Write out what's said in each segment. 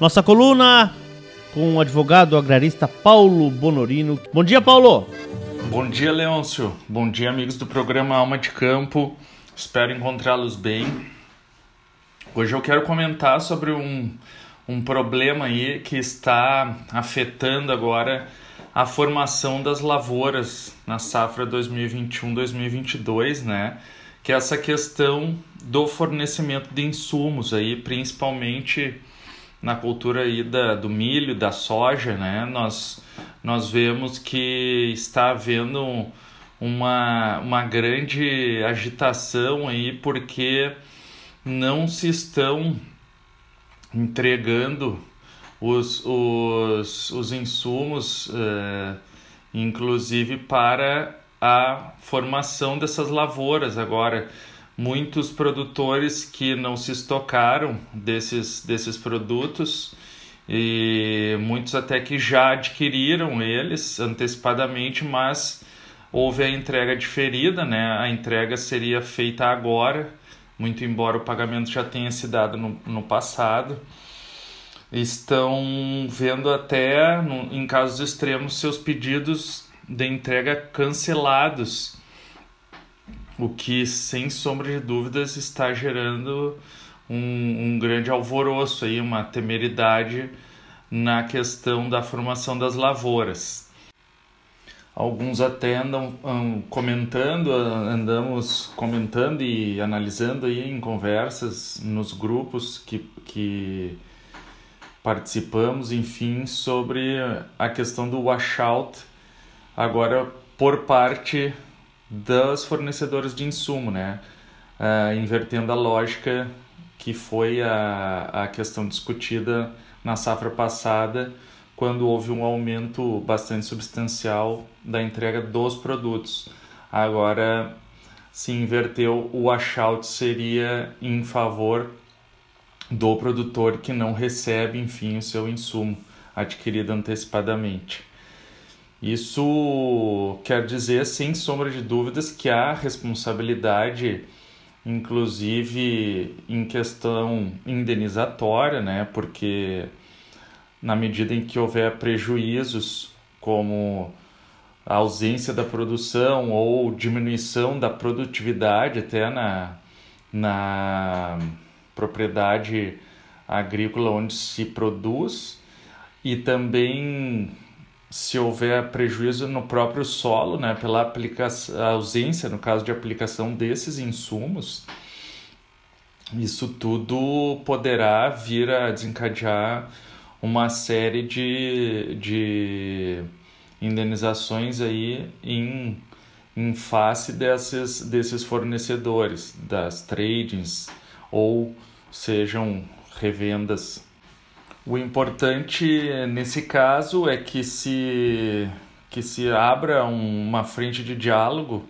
nossa coluna com o advogado agrarista Paulo Bonorino. Bom dia, Paulo. Bom dia, Leôncio. Bom dia, amigos do programa Alma de Campo. Espero encontrá-los bem. Hoje eu quero comentar sobre um, um problema aí que está afetando agora a formação das lavouras na safra 2021-2022, né? Que é essa questão do fornecimento de insumos aí, principalmente na cultura aí da, do milho, da soja, né? Nós, nós vemos que está havendo uma, uma grande agitação aí porque não se estão entregando os, os, os insumos, uh, inclusive para a formação dessas lavouras agora muitos produtores que não se estocaram desses, desses produtos e muitos até que já adquiriram eles antecipadamente, mas houve a entrega diferida, né? A entrega seria feita agora, muito embora o pagamento já tenha se dado no, no passado. Estão vendo até, no, em casos extremos, seus pedidos de entrega cancelados o que sem sombra de dúvidas está gerando um, um grande alvoroço aí, uma temeridade na questão da formação das lavouras. Alguns até andam um, comentando, andamos comentando e analisando aí em conversas nos grupos que, que participamos, enfim, sobre a questão do washout agora por parte dos fornecedores de insumo, né? Uh, invertendo a lógica que foi a, a questão discutida na safra passada, quando houve um aumento bastante substancial da entrega dos produtos. Agora se inverteu, o washout seria em favor do produtor que não recebe, enfim, o seu insumo adquirido antecipadamente. Isso quer dizer, sem sombra de dúvidas, que há responsabilidade, inclusive em questão indenizatória, né? Porque na medida em que houver prejuízos, como a ausência da produção ou diminuição da produtividade até na, na propriedade agrícola onde se produz, e também se houver prejuízo no próprio solo, né, pela aplicação, ausência, no caso de aplicação desses insumos, isso tudo poderá vir a desencadear uma série de, de indenizações aí em, em face desses, desses fornecedores, das tradings ou sejam revendas o importante nesse caso é que se, que se abra uma frente de diálogo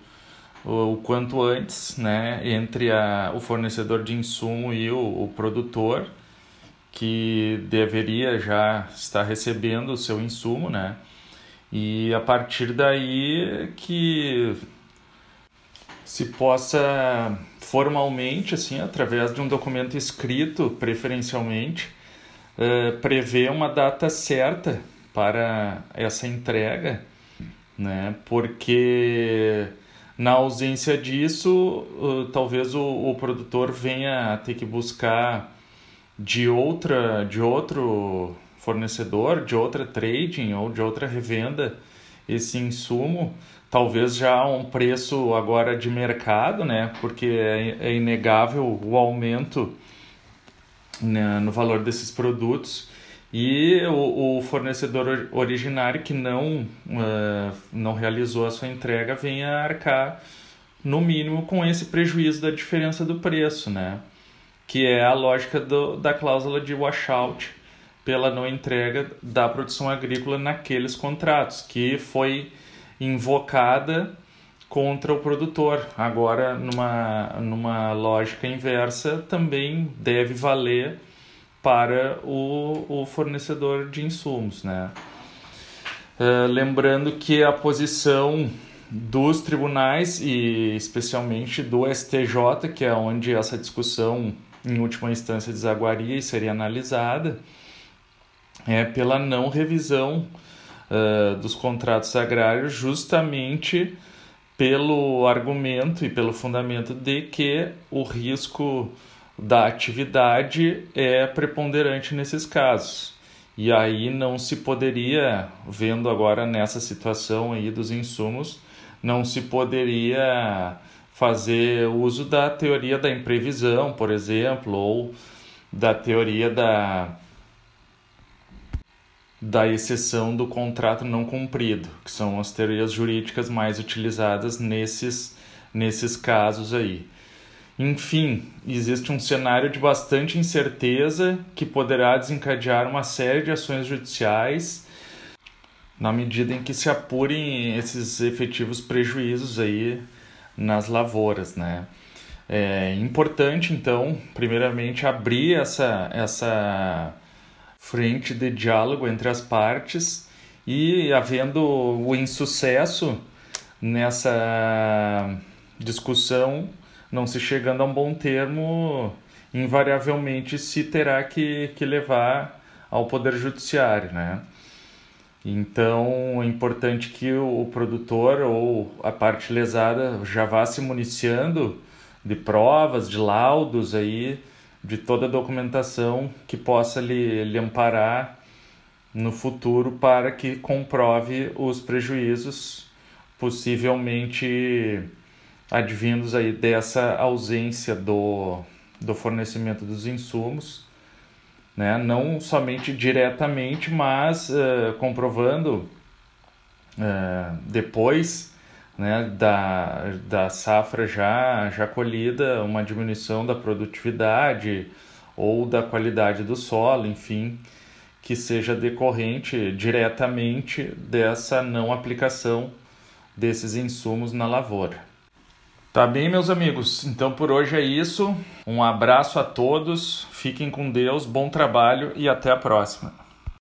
o, o quanto antes né, entre a, o fornecedor de insumo e o, o produtor, que deveria já estar recebendo o seu insumo, né? E a partir daí que se possa formalmente, assim, através de um documento escrito, preferencialmente, uh, prevê uma data certa para essa entrega, né? Porque na ausência disso, uh, talvez o, o produtor venha a ter que buscar de outra, de outro fornecedor, de outra trading ou de outra revenda esse insumo, talvez já a um preço agora de mercado, né? Porque é, é inegável o aumento né, no valor desses produtos e o, o fornecedor originário que não, uh, não realizou a sua entrega vem a arcar no mínimo com esse prejuízo da diferença do preço, né? que é a lógica do, da cláusula de washout pela não entrega da produção agrícola naqueles contratos, que foi invocada contra o produtor. Agora, numa, numa lógica inversa, também deve valer para o, o fornecedor de insumos. Né? Uh, lembrando que a posição dos tribunais e especialmente do STJ, que é onde essa discussão em última instância desaguaria e seria analisada, é pela não revisão uh, dos contratos agrários, justamente pelo argumento e pelo fundamento de que o risco da atividade é preponderante nesses casos. E aí não se poderia, vendo agora nessa situação aí dos insumos, não se poderia fazer uso da teoria da imprevisão, por exemplo, ou da teoria da da exceção do contrato não cumprido, que são as teorias jurídicas mais utilizadas nesses, nesses casos aí. Enfim, existe um cenário de bastante incerteza que poderá desencadear uma série de ações judiciais na medida em que se apurem esses efetivos prejuízos aí nas lavouras, né? É importante, então, primeiramente, abrir essa, essa frente de diálogo entre as partes e, havendo o insucesso nessa discussão, não se chegando a um bom termo, invariavelmente se terá que, que levar ao Poder Judiciário, né? Então é importante que o produtor ou a parte lesada já vá se municiando de provas, de laudos aí, de toda a documentação que possa lhe, lhe amparar no futuro para que comprove os prejuízos possivelmente advindos aí dessa ausência do, do fornecimento dos insumos, né? não somente diretamente, mas uh, comprovando uh, depois né, da, da safra já, já colhida uma diminuição da produtividade ou da qualidade do solo, enfim, que seja decorrente diretamente dessa não aplicação desses insumos na lavoura. Tá bem, meus amigos? Então por hoje é isso. Um abraço a todos, fiquem com Deus, bom trabalho e até a próxima.